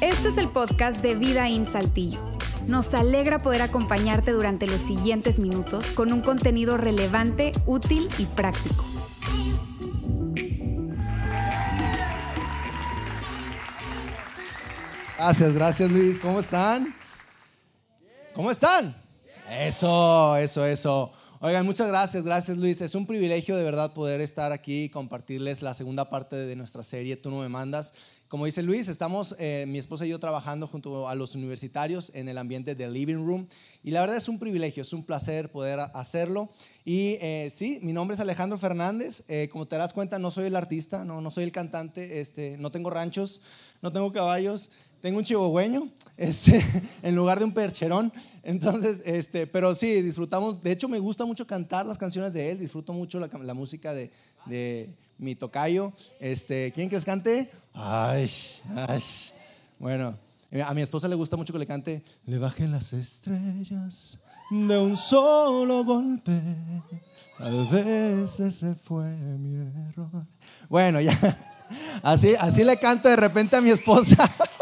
Este es el podcast de Vida en Saltillo. Nos alegra poder acompañarte durante los siguientes minutos con un contenido relevante, útil y práctico. Gracias, gracias Luis. ¿Cómo están? ¿Cómo están? Eso, eso, eso. Oigan, muchas gracias, gracias Luis. Es un privilegio de verdad poder estar aquí y compartirles la segunda parte de nuestra serie Tú no me mandas. Como dice Luis, estamos eh, mi esposa y yo trabajando junto a los universitarios en el ambiente del living room y la verdad es un privilegio, es un placer poder hacerlo. Y eh, sí, mi nombre es Alejandro Fernández. Eh, como te das cuenta, no soy el artista, no, no soy el cantante, este, no tengo ranchos, no tengo caballos. Tengo un chihuahueño este, en lugar de un percherón. Entonces, este, pero sí, disfrutamos. De hecho, me gusta mucho cantar las canciones de él. Disfruto mucho la, música de, de, mi tocayo. Este, ¿Quién que les cante? Ay, ay. Bueno, eh, a mi esposa le gusta mucho que le cante. Le bajen las estrellas de un solo golpe. A veces ese fue mi error. Bueno, ya. Así, así le canto de repente a mi esposa.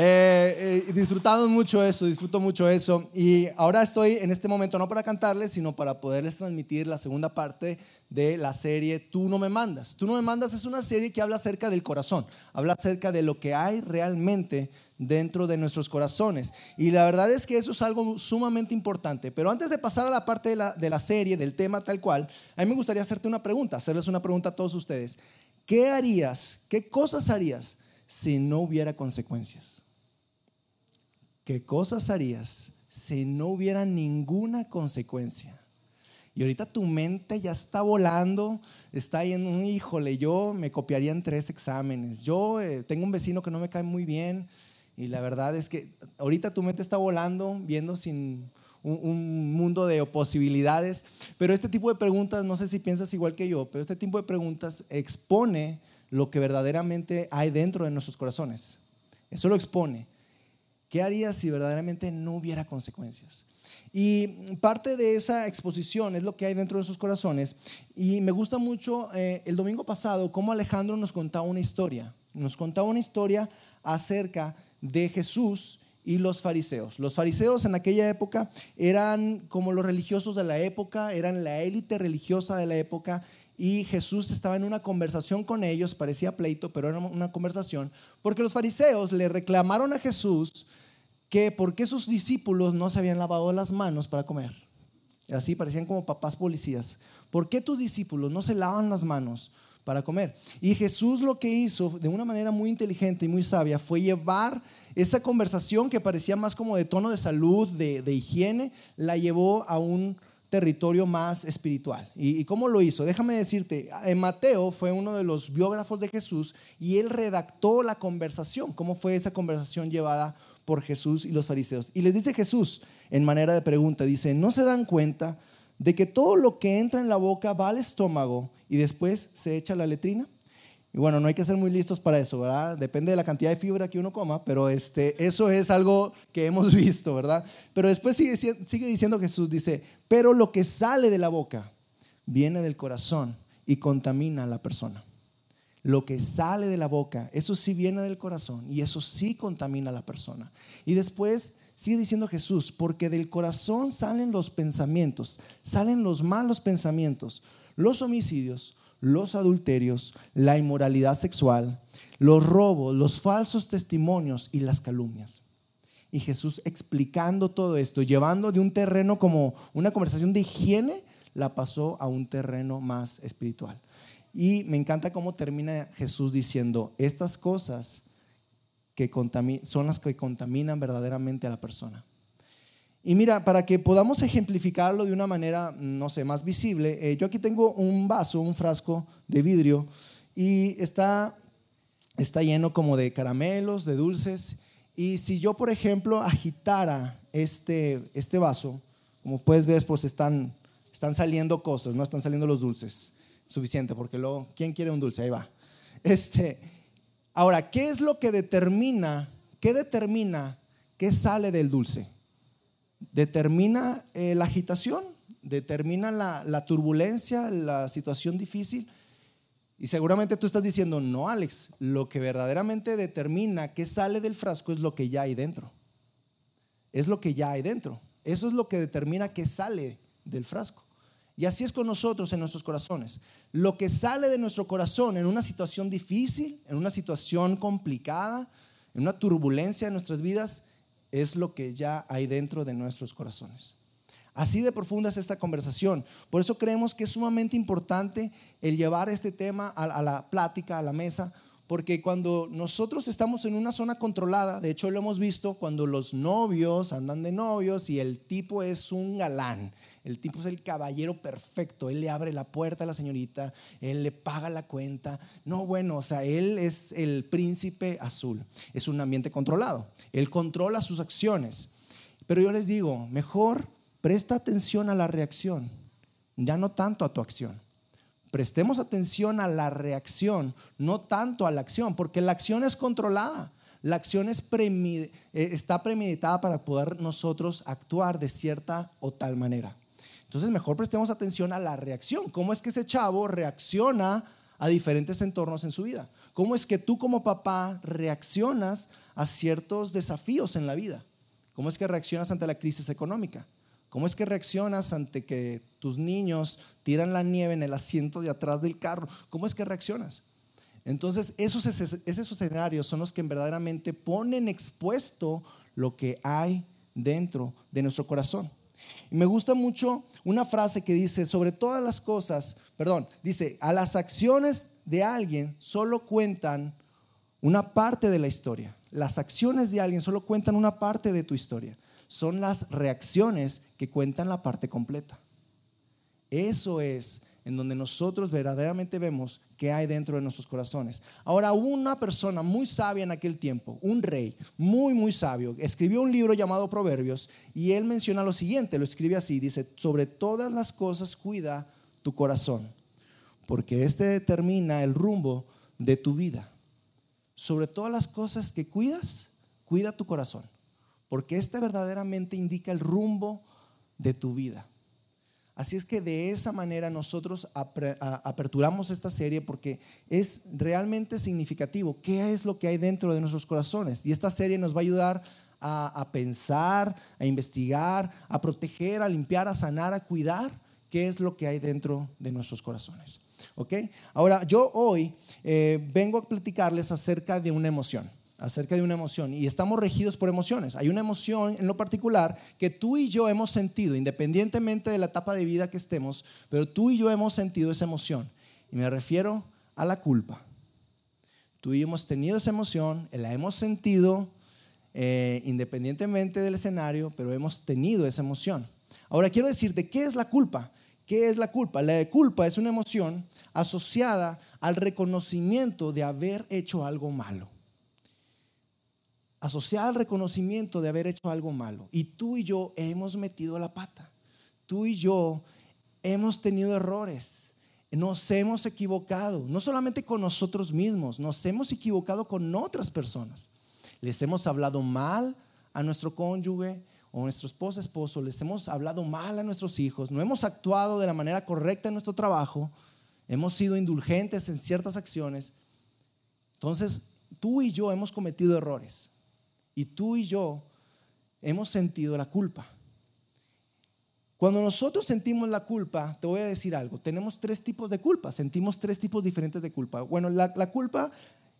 Eh, eh, disfrutamos mucho eso, disfruto mucho eso. Y ahora estoy en este momento no para cantarles, sino para poderles transmitir la segunda parte de la serie Tú no me mandas. Tú no me mandas es una serie que habla acerca del corazón, habla acerca de lo que hay realmente dentro de nuestros corazones. Y la verdad es que eso es algo sumamente importante. Pero antes de pasar a la parte de la, de la serie, del tema tal cual, a mí me gustaría hacerte una pregunta, hacerles una pregunta a todos ustedes. ¿Qué harías? ¿Qué cosas harías si no hubiera consecuencias? ¿Qué cosas harías si no hubiera ninguna consecuencia? Y ahorita tu mente ya está volando, está ahí en un, híjole, yo me copiaría en tres exámenes. Yo eh, tengo un vecino que no me cae muy bien y la verdad es que ahorita tu mente está volando, viendo sin un, un, mundo de posibilidades. Pero este tipo de preguntas, no sé si piensas igual que yo, pero este tipo de preguntas expone lo que verdaderamente hay dentro de nuestros corazones. Eso lo expone. ¿Qué harías si verdaderamente no hubiera consecuencias? Y parte de esa exposición es lo que hay dentro de sus corazones. Y me gusta mucho eh, el domingo pasado cómo Alejandro nos contaba una historia. Nos contaba una historia acerca de Jesús y los fariseos. Los fariseos en aquella época eran como los religiosos de la época, eran la élite religiosa de la época y Jesús estaba en una conversación con ellos, parecía pleito, pero era una conversación, porque los fariseos le reclamaron a Jesús que por qué sus discípulos no se habían lavado las manos para comer. Así parecían como papás policías. ¿Por qué tus discípulos no se lavan las manos para comer? Y Jesús lo que hizo de una manera muy inteligente y muy sabia fue llevar esa conversación que parecía más como de tono de salud, de, de higiene, la llevó a un territorio más espiritual. ¿Y, cómo lo hizo? Déjame decirte, en Mateo fue uno de los biógrafos de Jesús y él redactó la conversación, cómo fue esa conversación llevada por Jesús y los fariseos. Y les dice Jesús en manera de pregunta, dice, ¿no se dan cuenta de que todo lo que entra en la boca va al estómago y después se echa la letrina? Y bueno, no hay que ser muy listos para eso, ¿verdad? Depende de la cantidad de fibra que uno coma, pero este, eso es algo que hemos visto, ¿verdad? Pero después sigue, sigue diciendo Jesús, dice, pero lo que sale de la boca viene del corazón y contamina a la persona. Lo que sale de la boca, eso sí viene del corazón y eso sí contamina a la persona. Y después sigue diciendo Jesús, porque del corazón salen los pensamientos, salen los malos pensamientos, los homicidios, los adulterios, la inmoralidad sexual, los robos, los falsos testimonios y las calumnias. Y Jesús explicando todo esto, llevando de un terreno como una conversación de higiene, la pasó a un terreno más espiritual. Y me encanta cómo termina Jesús diciendo, estas cosas que son las que contaminan verdaderamente a la persona. Y mira, para que podamos ejemplificarlo de una manera, no sé, más visible, eh, yo aquí tengo un vaso, un frasco de vidrio y está, está lleno como de caramelos, de dulces. Y si yo, por ejemplo, agitara este, este vaso, como puedes ver, pues están, están saliendo cosas, no están saliendo los dulces. Suficiente, porque luego, ¿quién quiere un dulce? Ahí va. Este, ahora, ¿qué es lo que determina, qué determina qué sale del dulce? Determina eh, la agitación, determina la, turbulencia, la situación difícil. Y seguramente tú estás diciendo, no, Alex, lo que verdaderamente determina qué sale del frasco es lo que ya hay dentro. Es lo que ya hay dentro. Eso es lo que determina qué sale del frasco. Y así es con nosotros en nuestros corazones. Lo que sale de nuestro corazón en una situación difícil, en una situación complicada, en una turbulencia en nuestras vidas, es lo que ya hay dentro de nuestros corazones. Así de profunda es esta conversación. Por eso creemos que es sumamente importante el llevar este tema a, la plática, a la mesa, porque cuando nosotros estamos en una zona controlada, de hecho lo hemos visto cuando los novios andan de novios y el tipo es un galán, el tipo es el caballero perfecto, él le abre la puerta a la señorita, él le paga la cuenta, no bueno, o sea, él es el príncipe azul, es un ambiente controlado, él controla sus acciones, pero yo les digo, mejor Presta atención a la reacción, ya no tanto a tu acción. Prestemos atención a la reacción, no tanto a la acción, porque la acción es controlada. La acción eh, está premeditada para poder nosotros actuar de cierta o tal manera. Entonces mejor prestemos atención a la reacción. ¿Cómo es que ese chavo reacciona a diferentes entornos en su vida? ¿Cómo es que tú como papá reaccionas a ciertos desafíos en la vida? ¿Cómo es que reaccionas ante la crisis económica? ¿Cómo es que reaccionas ante que tus niños tiran la nieve en el asiento de atrás del carro? ¿Cómo es que reaccionas? Entonces, esos, esos, escenarios son los que verdaderamente ponen expuesto lo que hay dentro de nuestro corazón. Y me gusta mucho una frase que dice, sobre todas las cosas, perdón, dice, a las acciones de alguien solo cuentan una parte de la historia. Las acciones de alguien solo cuentan una parte de tu historia son las reacciones que cuentan la parte completa. Eso es en donde nosotros verdaderamente vemos qué hay dentro de nuestros corazones. Ahora, una persona muy sabia en aquel tiempo, un rey muy, muy sabio, escribió un libro llamado Proverbios y él menciona lo siguiente, lo escribe así, dice, sobre todas las cosas cuida tu corazón, porque este determina el rumbo de tu vida. Sobre todas las cosas que cuidas, cuida tu corazón porque este verdaderamente indica el rumbo de tu vida. Así es que de esa manera nosotros aperturamos esta serie porque es realmente significativo qué es lo que hay dentro de nuestros corazones. Y esta serie nos va a ayudar a, pensar, a investigar, a proteger, a limpiar, a sanar, a cuidar qué es lo que hay dentro de nuestros corazones. ¿Ok? Ahora, yo hoy eh, vengo a platicarles acerca de una emoción acerca de una emoción y estamos regidos por emociones. Hay una emoción en lo particular que tú y yo hemos sentido, independientemente de la etapa de vida que estemos, pero tú y yo hemos sentido esa emoción. Y me refiero a la culpa. Tú y yo hemos tenido esa emoción, la hemos sentido eh, independientemente del escenario, pero hemos tenido esa emoción. Ahora quiero decirte, ¿qué es la culpa? ¿Qué es la culpa? La culpa es una emoción asociada al reconocimiento de haber hecho algo malo asociada al reconocimiento de haber hecho algo malo. Y tú y yo hemos metido la pata. Tú y yo hemos tenido errores. Nos hemos equivocado, no solamente con nosotros mismos, nos hemos equivocado con otras personas. Les hemos hablado mal a nuestro cónyuge o a nuestro esposo, esposo, les hemos hablado mal a nuestros hijos, no hemos actuado de la manera correcta en nuestro trabajo, hemos sido indulgentes en ciertas acciones. Entonces, tú y yo hemos cometido errores. Y tú y yo hemos sentido la culpa. Cuando nosotros sentimos la culpa, te voy a decir algo, tenemos tres tipos de culpa, sentimos tres tipos diferentes de culpa. Bueno, la, culpa,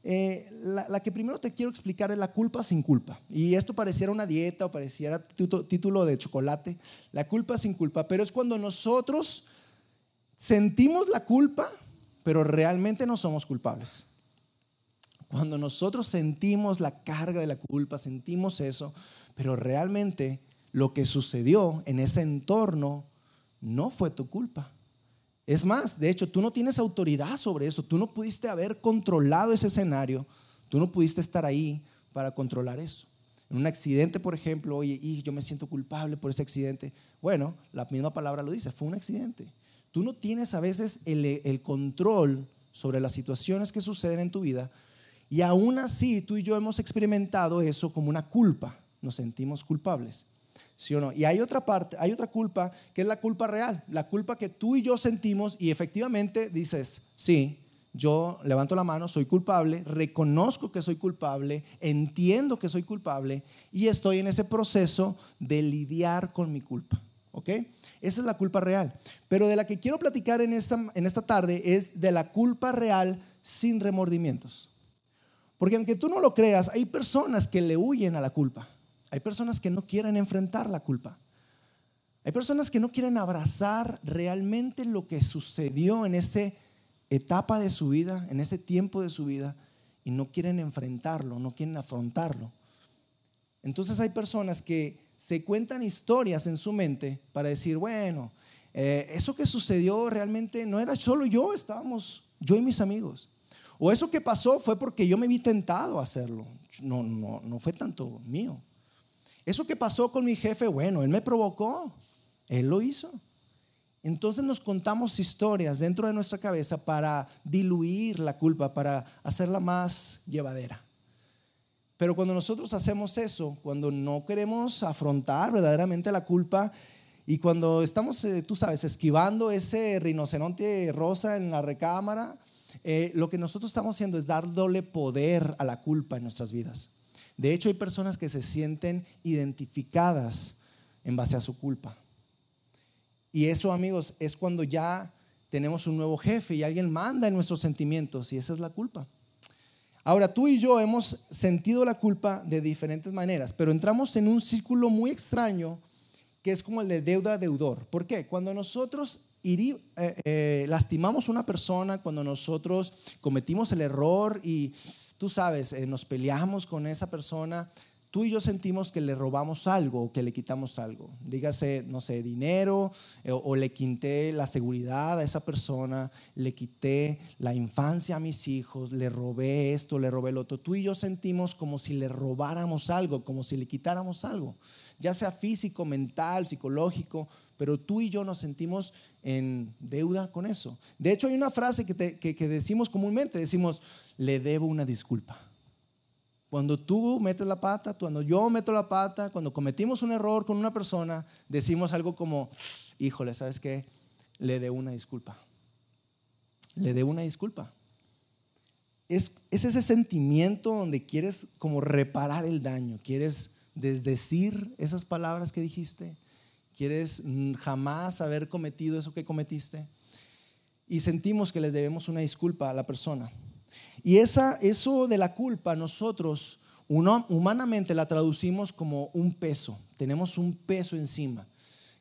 eh, la, que primero te quiero explicar es la culpa sin culpa. Y esto pareciera una dieta o pareciera título de chocolate, la culpa sin culpa, pero es cuando nosotros sentimos la culpa, pero realmente no somos culpables. Cuando nosotros sentimos la carga de la culpa, sentimos eso, pero realmente lo que sucedió en ese entorno no fue tu culpa. Es más, de hecho, tú no tienes autoridad sobre eso, tú no pudiste haber controlado ese escenario, tú no pudiste estar ahí para controlar eso. En un accidente, por ejemplo, oye, y yo me siento culpable por ese accidente. Bueno, la misma palabra lo dice, fue un accidente. Tú no tienes a veces el, el control sobre las situaciones que suceden en tu vida, y aún así tú y yo hemos experimentado eso como una culpa, nos sentimos culpables. ¿Sí o no? Y hay otra parte, hay otra culpa que es la culpa real, la culpa que tú y yo sentimos y efectivamente dices, sí, yo levanto la mano, soy culpable, reconozco que soy culpable, entiendo que soy culpable y estoy en ese proceso de lidiar con mi culpa. ¿Ok? Esa es la culpa real. Pero de la que quiero platicar en esta, en esta tarde es de la culpa real sin remordimientos. Porque aunque tú no lo creas, hay personas que le huyen a la culpa. Hay personas que no quieren enfrentar la culpa. Hay personas que no quieren abrazar realmente lo que sucedió en esa etapa de su vida, en ese tiempo de su vida, y no quieren enfrentarlo, no quieren afrontarlo. Entonces hay personas que se cuentan historias en su mente para decir, bueno, eh, eso que sucedió realmente no era solo yo, estábamos yo y mis amigos. O eso que pasó fue porque yo me vi tentado a hacerlo. No, no, no fue tanto mío. Eso que pasó con mi jefe, bueno, él me provocó. Él lo hizo. Entonces nos contamos historias dentro de nuestra cabeza para diluir la culpa, para hacerla más llevadera. Pero cuando nosotros hacemos eso, cuando no queremos afrontar verdaderamente la culpa y cuando estamos, eh, tú sabes, esquivando ese rinoceronte rosa en la recámara, eh, lo que nosotros estamos haciendo es darle poder a la culpa en nuestras vidas. De hecho, hay personas que se sienten identificadas en base a su culpa. Y eso, amigos, es cuando ya tenemos un nuevo jefe y alguien manda en nuestros sentimientos y esa es la culpa. Ahora, tú y yo hemos sentido la culpa de diferentes maneras, pero entramos en un círculo muy extraño que es como el de deuda-deudor. ¿Por qué? Cuando nosotros eh, eh, lastimamos a una persona, cuando nosotros cometimos el error y tú sabes, eh, nos peleamos con esa persona, tú y yo sentimos que le robamos algo que le quitamos algo. Dígase, no sé, dinero eh, o, le quité la seguridad a esa persona, le quité la infancia a mis hijos, le robé esto, le robé lo otro. Tú y yo sentimos como si le robáramos algo, como si le quitáramos algo, ya sea físico, mental, psicológico, pero tú y yo nos sentimos en deuda con eso. De hecho, hay una frase que, que decimos comúnmente, decimos, le debo una disculpa. Cuando tú metes la pata, cuando yo meto la pata, cuando cometimos un error con una persona, decimos algo como, híjole, ¿sabes qué? Le dé una disculpa. Le dé una disculpa. Es, es ese sentimiento donde quieres como reparar el daño, quieres desdecir esas palabras que dijiste, quieres jamás haber cometido eso que cometiste y sentimos que les debemos una disculpa a la persona. Y esa, eso de la culpa nosotros humanamente la traducimos como un peso. Tenemos un peso encima.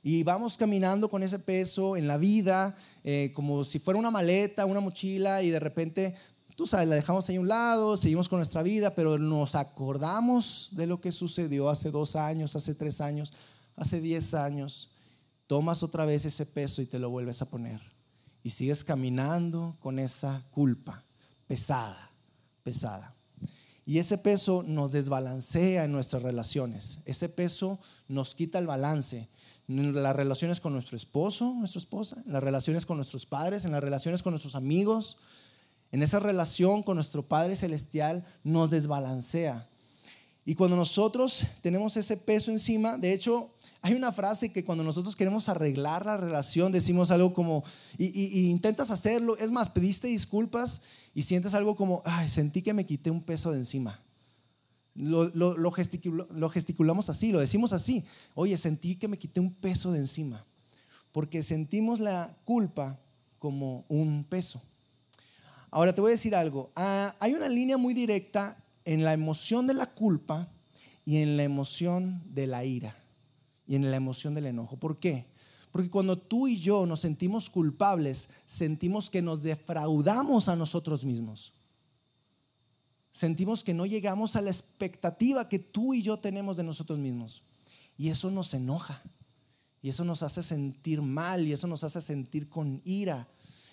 Y vamos caminando con ese peso en la vida, eh, como si fuera una maleta, una mochila, y de repente, tú sabes, la dejamos ahí a un lado, seguimos con nuestra vida, pero nos acordamos de lo que sucedió hace dos años, hace tres años, hace diez años. Tomas otra vez ese peso y te lo vuelves a poner. Y sigues caminando con esa culpa pesada, pesada. Y ese peso nos desbalancea en nuestras relaciones. Ese peso nos quita el balance en las relaciones con nuestro esposo, nuestra esposa, en las relaciones con nuestros padres, en las relaciones con nuestros amigos. En esa relación con nuestro Padre Celestial nos desbalancea. Y cuando nosotros tenemos ese peso encima, de hecho, hay una frase que cuando nosotros queremos arreglar la relación decimos algo como, y, intentas hacerlo, es más, pediste disculpas y sientes algo como, sentí que me quité un peso de encima. Lo, lo, gesticulamos así, lo decimos así, oye, sentí que me quité un peso de encima, porque sentimos la culpa como un peso. Ahora te voy a decir algo, ah, hay una línea muy directa en la emoción de la culpa y en la emoción de la ira y en la emoción del enojo. ¿Por qué? Porque cuando tú y yo nos sentimos culpables, sentimos que nos defraudamos a nosotros mismos. Sentimos que no llegamos a la expectativa que tú y yo tenemos de nosotros mismos. Y eso nos enoja. Y eso nos hace sentir mal y eso nos hace sentir con ira.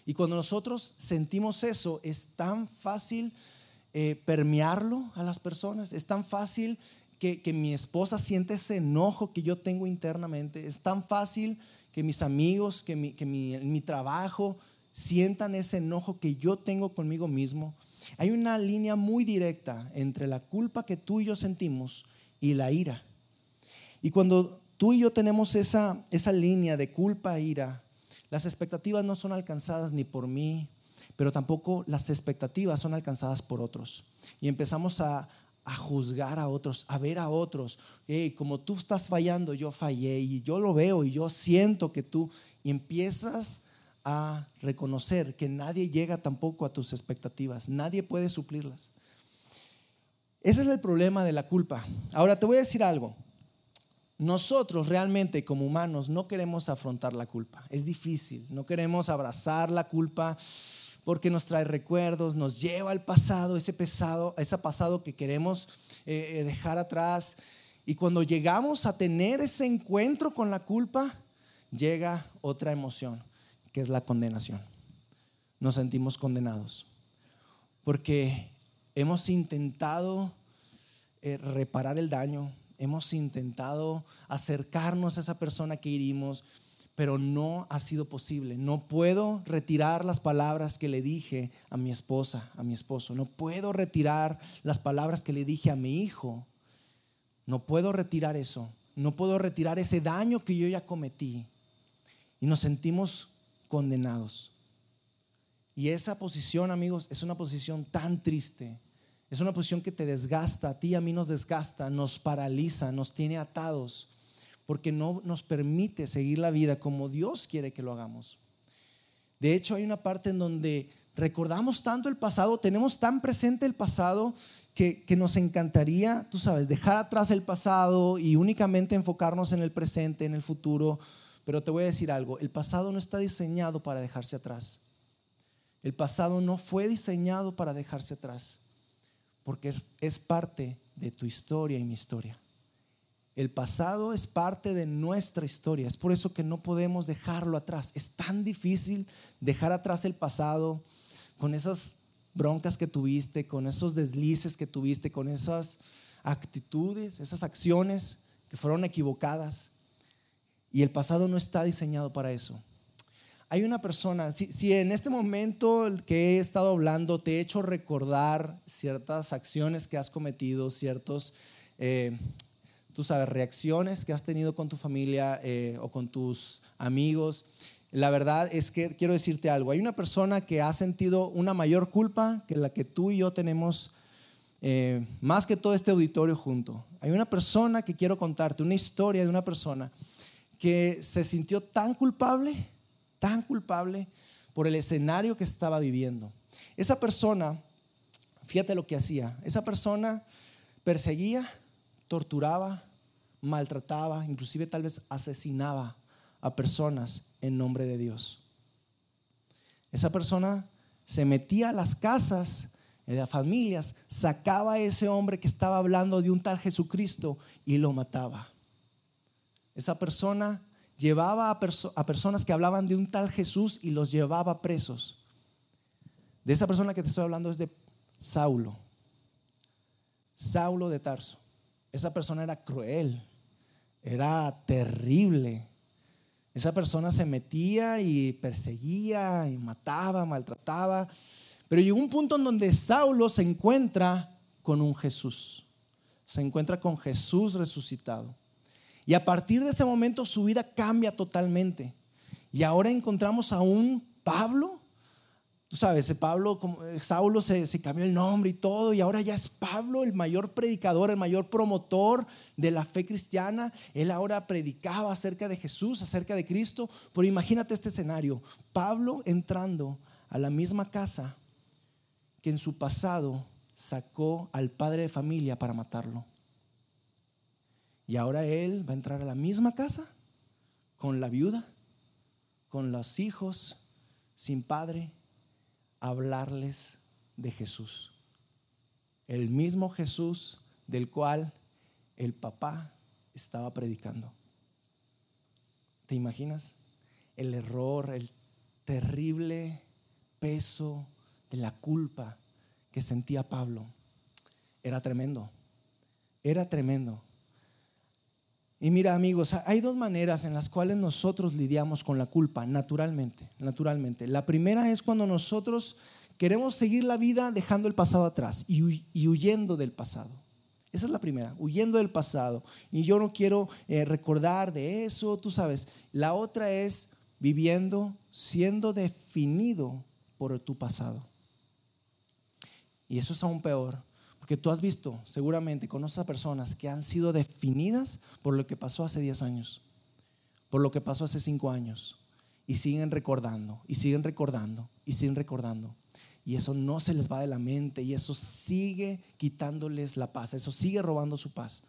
Y cuando nosotros sentimos eso, es tan fácil eh, permearlo a las personas, es tan fácil que, mi esposa siente ese enojo que yo tengo internamente. Es tan fácil que mis amigos, que, mi, que mi, mi trabajo sientan ese enojo que yo tengo conmigo mismo. Hay una línea muy directa entre la culpa que tú y yo sentimos y la ira. Y cuando tú y yo tenemos esa, esa línea de culpa e ira, las expectativas no son alcanzadas ni por mí, pero tampoco las expectativas son alcanzadas por otros. Y empezamos a, juzgar a otros, a ver a otros. como tú estás fallando, yo fallé y yo lo veo y yo siento que tú. Empiezas a reconocer que nadie llega tampoco a tus expectativas, nadie puede suplirlas. Ese es el problema de la culpa. Ahora te voy a decir algo. Nosotros realmente como humanos no queremos afrontar la culpa. Es difícil. No queremos abrazar la culpa porque nos trae recuerdos, nos lleva al pasado, ese pesado, ese pasado que queremos eh, eh, dejar atrás. Y cuando llegamos a tener ese encuentro con la culpa, llega otra emoción, que es la condenación. Nos sentimos condenados porque hemos intentado eh, reparar el daño, hemos intentado acercarnos a esa persona que herimos, pero no ha sido posible. No puedo retirar las palabras que le dije a mi esposa, a mi esposo. No puedo retirar las palabras que le dije a mi hijo. No puedo retirar eso. No puedo retirar ese daño que yo ya cometí. Y nos sentimos condenados. Y esa posición, amigos, es una posición tan triste es una posición que te desgasta, a ti y a mí nos desgasta, nos paraliza, nos tiene atados, porque no nos permite seguir la vida como Dios quiere que lo hagamos. De hecho, hay una parte en donde recordamos tanto el pasado, tenemos tan presente el pasado que, que, nos encantaría, tú sabes, dejar atrás el pasado y únicamente enfocarnos en el presente, en el futuro. Pero te voy a decir algo, el pasado no está diseñado para dejarse atrás. El pasado no fue diseñado para dejarse atrás porque es parte de tu historia y mi historia. El pasado es parte de nuestra historia. Es por eso que no podemos dejarlo atrás. Es tan difícil dejar atrás el pasado con esas broncas que tuviste, con esos deslices que tuviste, con esas actitudes, esas acciones que fueron equivocadas. Y el pasado no está diseñado para eso hay una persona, si, en este momento que he estado hablando te he hecho recordar ciertas acciones que has cometido, ciertos, eh, sabes, reacciones que has tenido con tu familia eh, o con tus amigos, la verdad es que quiero decirte algo, hay una persona que ha sentido una mayor culpa que la que tú y yo tenemos, eh, más que todo este auditorio junto. Hay una persona que quiero contarte, una historia de una persona que se sintió tan culpable tan culpable por el escenario que estaba viviendo. Esa persona, fíjate lo que hacía, esa persona perseguía, torturaba, maltrataba, inclusive tal vez asesinaba a personas en nombre de Dios. Esa persona se metía a las casas de las familias, sacaba a ese hombre que estaba hablando de un tal Jesucristo y lo mataba. Esa persona llevaba a, personas que hablaban de un tal Jesús y los llevaba presos. De esa persona que te estoy hablando es de Saulo. Saulo de Tarso. Esa persona era cruel, era terrible. Esa persona se metía y perseguía y mataba, maltrataba. Pero llegó un punto en donde Saulo se encuentra con un Jesús. Se encuentra con Jesús resucitado. Y a partir de ese momento su vida cambia totalmente. Y ahora encontramos a un Pablo. Tú sabes, Pablo, eh, Saulo se, se, cambió el nombre y todo, y ahora ya es Pablo el mayor predicador, el mayor promotor de la fe cristiana. Él ahora predicaba acerca de Jesús, acerca de Cristo. Pero imagínate este escenario, Pablo entrando a la misma casa que en su pasado sacó al padre de familia para matarlo. Y ahora él va a entrar a la misma casa con la viuda, con los hijos, sin padre, hablarles de Jesús. El mismo Jesús del cual el papá estaba predicando. ¿Te imaginas? El error, el terrible peso de la culpa que sentía Pablo. Era tremendo. Era tremendo. Y mira amigos, hay dos maneras en las cuales nosotros lidiamos con la culpa, naturalmente, naturalmente. La primera es cuando nosotros queremos seguir la vida dejando el pasado atrás y, huyendo del pasado. Esa es la primera, huyendo del pasado. Y yo no quiero eh, recordar de eso, tú sabes. La otra es viviendo, siendo definido por tu pasado. Y eso es aún peor, porque tú has visto, seguramente, conoces a personas que han sido definidas por lo que pasó hace 10 años, por lo que pasó hace 5 años, y siguen recordando, y siguen recordando, y siguen recordando. Y eso no se les va de la mente, y eso sigue quitándoles la paz, eso sigue robando su paz,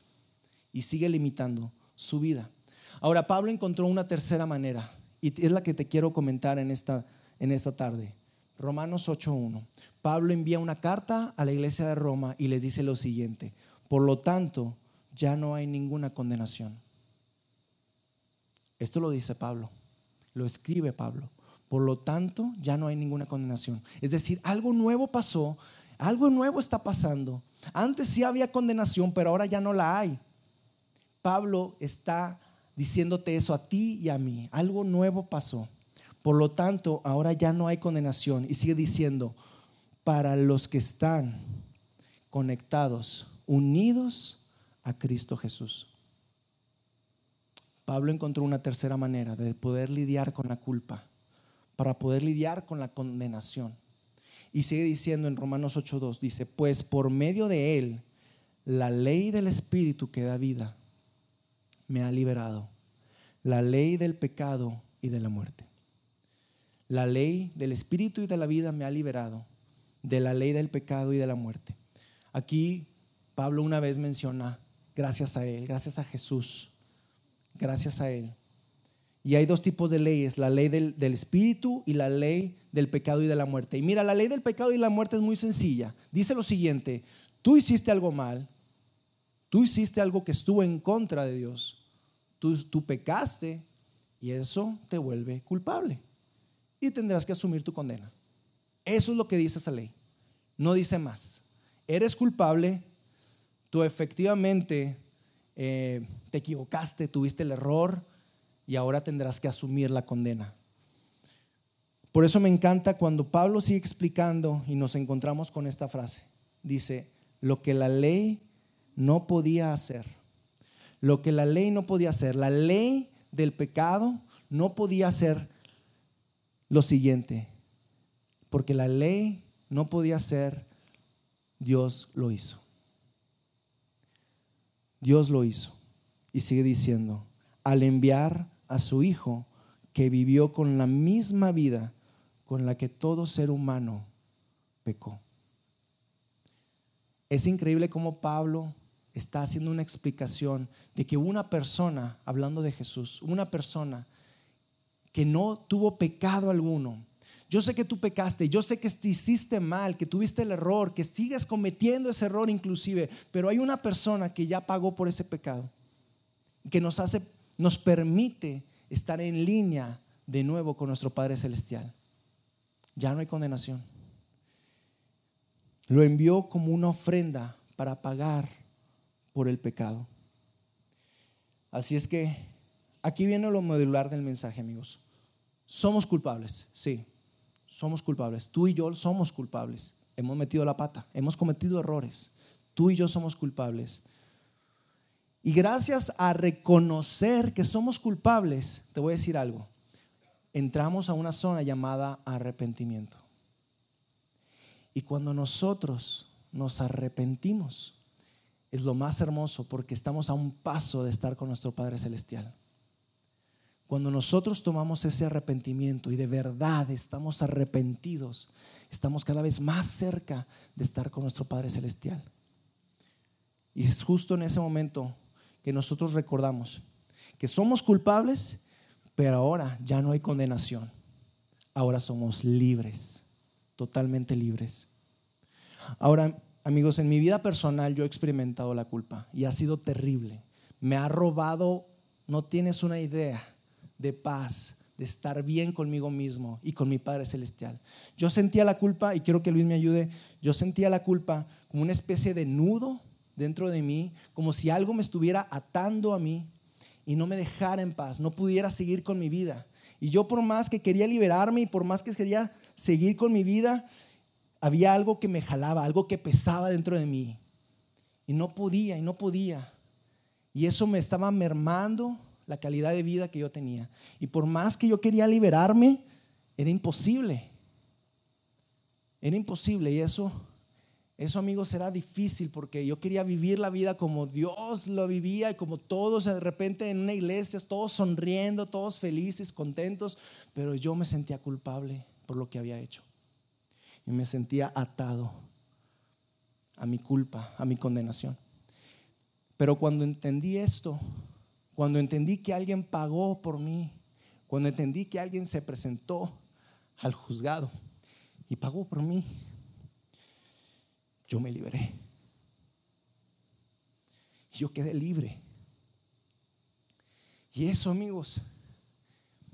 y sigue limitando su vida. Ahora, Pablo encontró una tercera manera, y es la que te quiero comentar en esta, en esta tarde. Romanos 8.1. Pablo envía una carta a la iglesia de Roma y les dice lo siguiente, por lo tanto, ya no hay ninguna condenación. Esto lo dice Pablo, lo escribe Pablo. Por lo tanto, ya no hay ninguna condenación. Es decir, algo nuevo pasó, algo nuevo está pasando. Antes sí había condenación, pero ahora ya no la hay. Pablo está diciéndote eso a ti y a mí. Algo nuevo pasó. Por lo tanto, ahora ya no hay condenación. Y sigue diciendo, para los que están conectados, unidos a Cristo Jesús. Pablo encontró una tercera manera de poder lidiar con la culpa, para poder lidiar con la condenación. Y sigue diciendo en Romanos 8.2, dice, pues por medio de él, la ley del Espíritu que da vida me ha liberado, la ley del pecado y de la muerte. La ley del espíritu y de la vida me ha liberado de la ley del pecado y de la muerte. Aquí Pablo una vez menciona, gracias a Él, gracias a Jesús, gracias a Él. Y hay dos tipos de leyes, la ley del, del, espíritu y la ley del pecado y de la muerte. Y mira, la ley del pecado y la muerte es muy sencilla. Dice lo siguiente, tú hiciste algo mal, tú hiciste algo que estuvo en contra de Dios, tú, tú pecaste y eso te vuelve culpable y tendrás que asumir tu condena. Eso es lo que dice esa ley. No dice más. Eres culpable, tú efectivamente eh, te equivocaste, tuviste el error y ahora tendrás que asumir la condena. Por eso me encanta cuando Pablo sigue explicando y nos encontramos con esta frase. Dice, lo que la ley no podía hacer. Lo que la ley no podía hacer. La ley del pecado no podía hacer lo siguiente, porque la ley no podía ser, Dios lo hizo. Dios lo hizo. Y sigue diciendo, al enviar a su Hijo, que vivió con la misma vida con la que todo ser humano pecó. Es increíble cómo Pablo está haciendo una explicación de que una persona, hablando de Jesús, una persona que no tuvo pecado alguno. Yo sé que tú pecaste, yo sé que hiciste mal, que tuviste el error, que sigues cometiendo ese error inclusive, pero hay una persona que ya pagó por ese pecado, que nos hace, nos permite estar en línea de nuevo con nuestro Padre Celestial. Ya no hay condenación. Lo envió como una ofrenda para pagar por el pecado. Así es que aquí viene lo modular del mensaje, amigos. Somos culpables, sí, somos culpables. Tú y yo somos culpables. Hemos metido la pata, hemos cometido errores. Tú y yo somos culpables. Y gracias a reconocer que somos culpables, te voy a decir algo, entramos a una zona llamada arrepentimiento. Y cuando nosotros nos arrepentimos, es lo más hermoso porque estamos a un paso de estar con nuestro Padre Celestial. Cuando nosotros tomamos ese arrepentimiento y de verdad estamos arrepentidos, estamos cada vez más cerca de estar con nuestro Padre Celestial. Y es justo en ese momento que nosotros recordamos que somos culpables, pero ahora ya no hay condenación. Ahora somos libres, totalmente libres. Ahora, amigos, en mi vida personal yo he experimentado la culpa y ha sido terrible. Me ha robado, no tienes una idea de paz, de estar bien conmigo mismo y con mi Padre Celestial. Yo sentía la culpa, y quiero que Luis me ayude, yo sentía la culpa como una especie de nudo dentro de mí, como si algo me estuviera atando a mí y no me dejara en paz, no pudiera seguir con mi vida. Y yo por más que quería liberarme y por más que quería seguir con mi vida, había algo que me jalaba, algo que pesaba dentro de mí. Y no podía, y no podía. Y eso me estaba mermando la calidad de vida que yo tenía. Y por más que yo quería liberarme, era imposible. Era imposible y eso, eso amigos era difícil porque yo quería vivir la vida como Dios lo vivía y como todos de repente en una iglesia, todos sonriendo, todos felices, contentos, pero yo me sentía culpable por lo que había hecho y me sentía atado a mi culpa, a mi condenación. Pero cuando entendí esto, cuando entendí que alguien pagó por mí, cuando entendí que alguien se presentó al juzgado y pagó por mí, yo me liberé. Yo quedé libre. Y eso, amigos,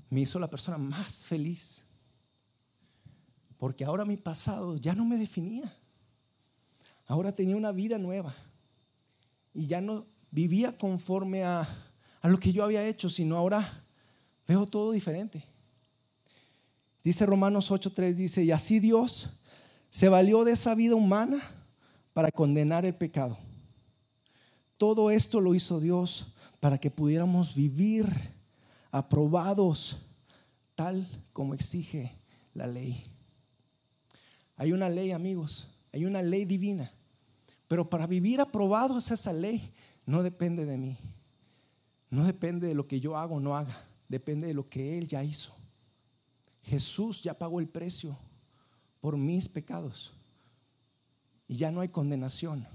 me hizo la persona más feliz. Porque ahora mi pasado ya no me definía. Ahora tenía una vida nueva. Y ya no vivía conforme a, a lo que yo había hecho, sino ahora veo todo diferente. Dice Romanos 8:3, dice, y así Dios se valió de esa vida humana para condenar el pecado. Todo esto lo hizo Dios para que pudiéramos vivir aprobados tal como exige la ley. Hay una ley, amigos, hay una ley divina, pero para vivir aprobados esa ley no depende de mí, no depende de lo que yo hago o no haga, depende de lo que Él ya hizo. Jesús ya pagó el precio por mis pecados y ya no hay condenación.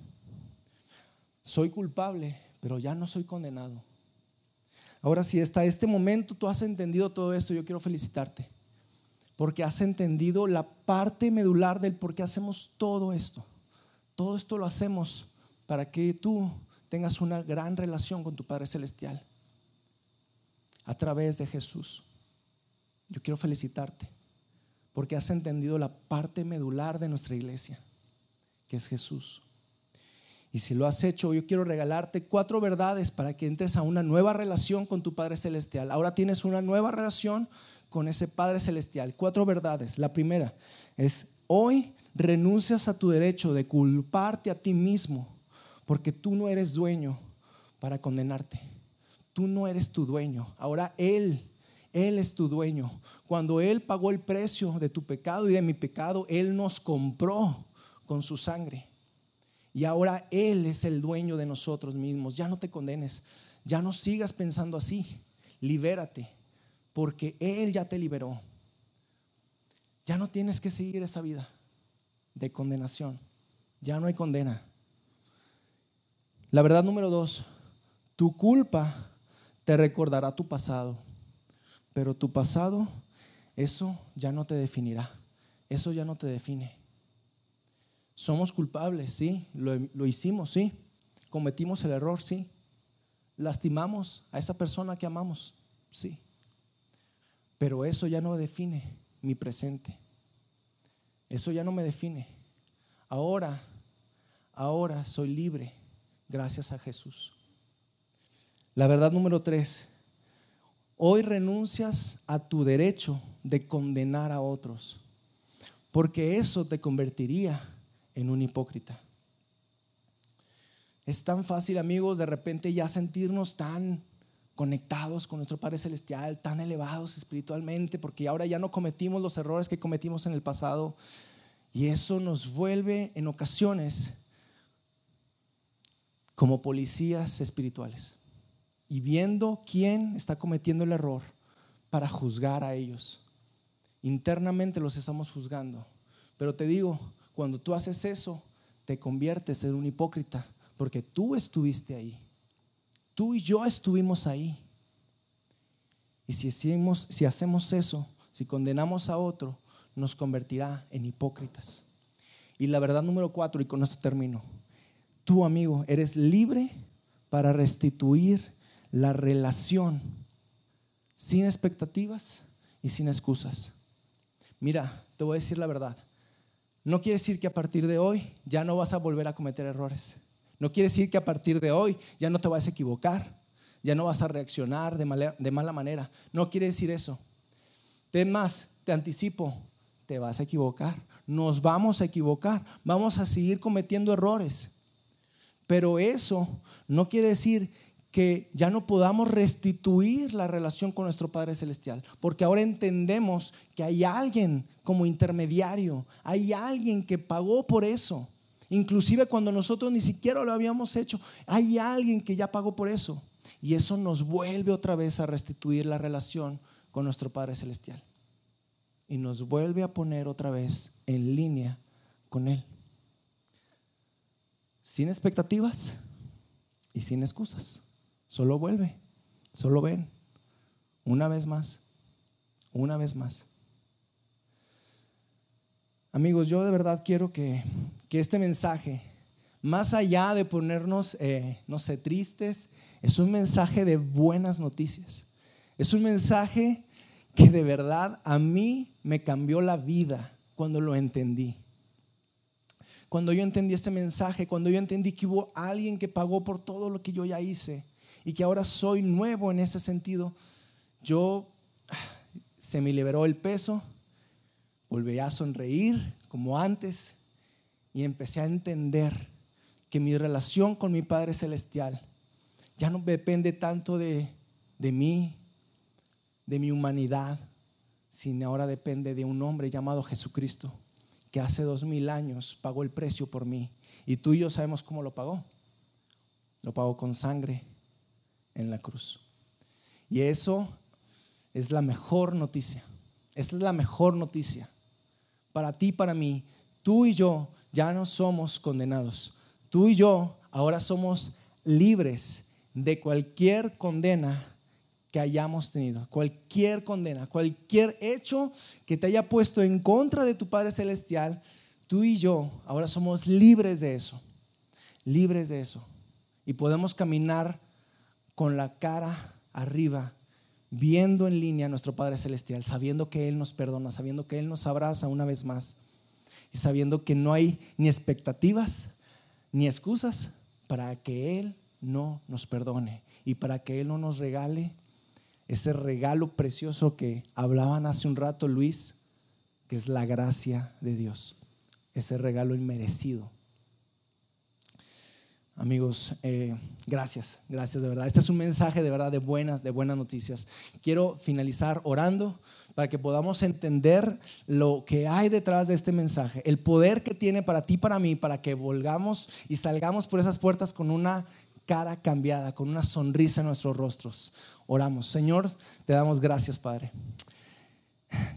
Soy culpable, pero ya no soy condenado. Ahora, si hasta este momento tú has entendido todo esto, yo quiero felicitarte, porque has entendido la parte medular del por qué hacemos todo esto. Todo esto lo hacemos para que tú tengas una gran relación con tu Padre Celestial a través de Jesús. Yo quiero felicitarte porque has entendido la parte medular de nuestra iglesia, que es Jesús. Y si lo has hecho, yo quiero regalarte cuatro verdades para que entres a una nueva relación con tu Padre Celestial. Ahora tienes una nueva relación con ese Padre Celestial. Cuatro verdades. La primera es, hoy renuncias a tu derecho de culparte a ti mismo, porque tú no eres dueño para condenarte. Tú no eres tu dueño. Ahora Él él es tu dueño. Cuando Él pagó el precio de tu pecado y de mi pecado, Él nos compró con su sangre. Y ahora Él es el dueño de nosotros mismos. Ya no te condenes. Ya no sigas pensando así. Libérate. Porque Él ya te liberó. Ya no tienes que seguir esa vida de condenación. Ya no hay condena. La verdad número dos, tu culpa te recordará tu pasado. Pero tu pasado, eso ya no te definirá. Eso ya no te define. Somos culpables, sí. Lo, hicimos, sí. Cometimos el error, sí. Lastimamos a esa persona que amamos, sí. Pero eso ya no define mi presente. Eso ya no me define. Ahora, ahora soy libre gracias a Jesús. La verdad número tres, Hoy renuncias a tu derecho de condenar a otros, porque eso te convertiría en un hipócrita. Es tan fácil, amigos, de repente ya sentirnos tan conectados con nuestro Padre Celestial, tan elevados espiritualmente, porque ahora ya no cometimos los errores que cometimos en el pasado. Y eso nos vuelve en ocasiones como policías espirituales y viendo quién está cometiendo el error para juzgar a ellos. Internamente los estamos juzgando. Pero te digo, cuando tú haces eso, te conviertes en un hipócrita, porque tú estuviste ahí. Tú y yo estuvimos ahí. Y si hacemos, si hacemos eso, si condenamos a otro, nos convertirá en hipócritas. Y la verdad número cuatro, y con esto termino, tú amigo, eres libre para restituir la relación sin expectativas y sin excusas. Mira, te voy a decir la verdad. No quiere decir que a partir de hoy ya no vas a volver a cometer errores. No quiere decir que a partir de hoy ya no te vas a equivocar, ya no vas a reaccionar de mala, de mala manera. No quiere decir eso. Ten más, te anticipo, te vas a equivocar. Nos vamos a equivocar. Vamos a seguir cometiendo errores. Pero eso no quiere decir que ya no podamos restituir la relación con nuestro Padre Celestial, porque ahora entendemos que hay alguien como intermediario, hay alguien que pagó por eso. Inclusive cuando nosotros ni siquiera lo habíamos hecho, hay alguien que ya pagó por eso. Y eso nos vuelve otra vez a restituir la relación con nuestro Padre Celestial. Y nos vuelve a poner otra vez en línea con Él. Sin expectativas y sin excusas. Solo vuelve, solo ven. Una vez más, una vez más. Amigos, yo de verdad quiero que, este mensaje, más allá de ponernos, eh, no sé, tristes, es un mensaje de buenas noticias. Es un mensaje que de verdad a mí me cambió la vida cuando lo entendí. Cuando yo entendí este mensaje, cuando yo entendí que hubo alguien que pagó por todo lo que yo ya hice y que ahora soy nuevo en ese sentido, yo se me liberó el peso, volví a sonreír como antes y empecé a entender que mi relación con mi Padre Celestial ya no depende tanto de, de mí, de mi humanidad, sino ahora depende de un hombre llamado Jesucristo, que hace dos mil años pagó el precio por mí. Y tú y yo sabemos cómo lo pagó. Lo pagó con sangre en la cruz. Y eso es la mejor noticia. Esa es la mejor noticia. Para ti, para mí, tú y yo ya no somos condenados. Tú y yo ahora somos libres de cualquier condena que hayamos tenido, cualquier condena, cualquier hecho que te haya puesto en contra de tu Padre Celestial, tú y yo ahora somos libres de eso, libres de eso. Y podemos caminar con la cara arriba, viendo en línea a nuestro Padre Celestial, sabiendo que Él nos perdona, sabiendo que Él nos abraza una vez más y sabiendo que no hay ni expectativas ni excusas para que Él no nos perdone y para que Él no nos regale ese regalo precioso que hablaban hace un rato Luis, que es la gracia de Dios, ese regalo inmerecido. Amigos, eh, gracias, gracias de verdad. Este es un mensaje de verdad de buenas, de buenas noticias. Quiero finalizar orando para que podamos entender lo que hay detrás de este mensaje, el poder que tiene para ti, para mí, para que volgamos y salgamos por esas puertas con una cara cambiada, con una sonrisa en nuestros rostros. Oramos. Señor, te damos gracias, Padre.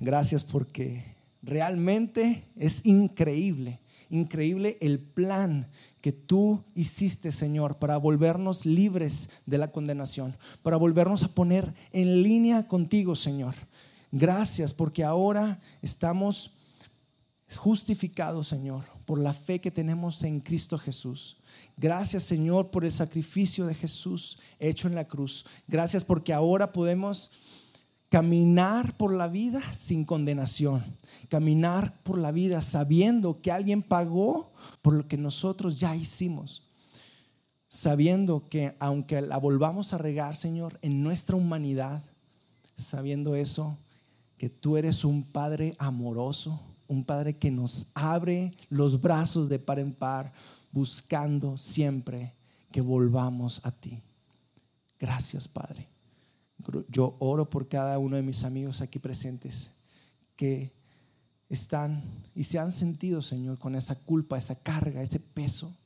Gracias porque realmente es increíble, increíble el plan que tú hiciste, Señor, para volvernos libres de la condenación, para volvernos a poner en línea contigo, Señor. Gracias porque ahora estamos justificados, Señor, por la fe que tenemos en Cristo Jesús. Gracias Señor por el sacrificio de Jesús hecho en la cruz. Gracias porque ahora podemos caminar por la vida sin condenación. Caminar por la vida sabiendo que alguien pagó por lo que nosotros ya hicimos. Sabiendo que aunque la volvamos a regar, Señor, en nuestra humanidad, sabiendo eso, que tú eres un Padre amoroso, un Padre que nos abre los brazos de par en par, buscando siempre que volvamos a ti. Gracias, Padre. Yo oro por cada uno de mis amigos aquí presentes que están y se han sentido, Señor, con esa culpa, esa carga, ese peso.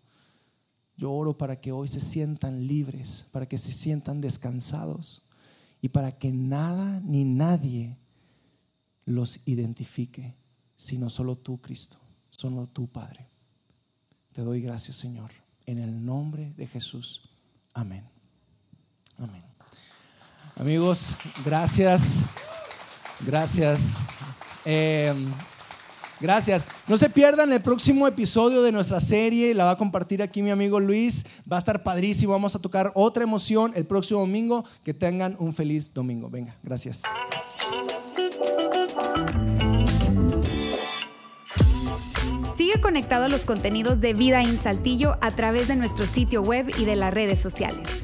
Yo oro para que hoy se sientan libres, para que se sientan descansados y para que nada ni nadie los identifique, sino solo tú, Cristo, solo tú, Padre. Te doy gracias, Señor, en el nombre de Jesús. Amén. Amén. Amigos, gracias. Gracias. Em, gracias. No se pierdan el próximo episodio de nuestra serie. La va a compartir aquí mi amigo Luis. Va a estar padrísimo. Vamos a tocar otra emoción el próximo domingo. Que tengan un feliz domingo. Venga, gracias. conectado a los contenidos de Vida en Saltillo a través de nuestro sitio web y de las redes sociales.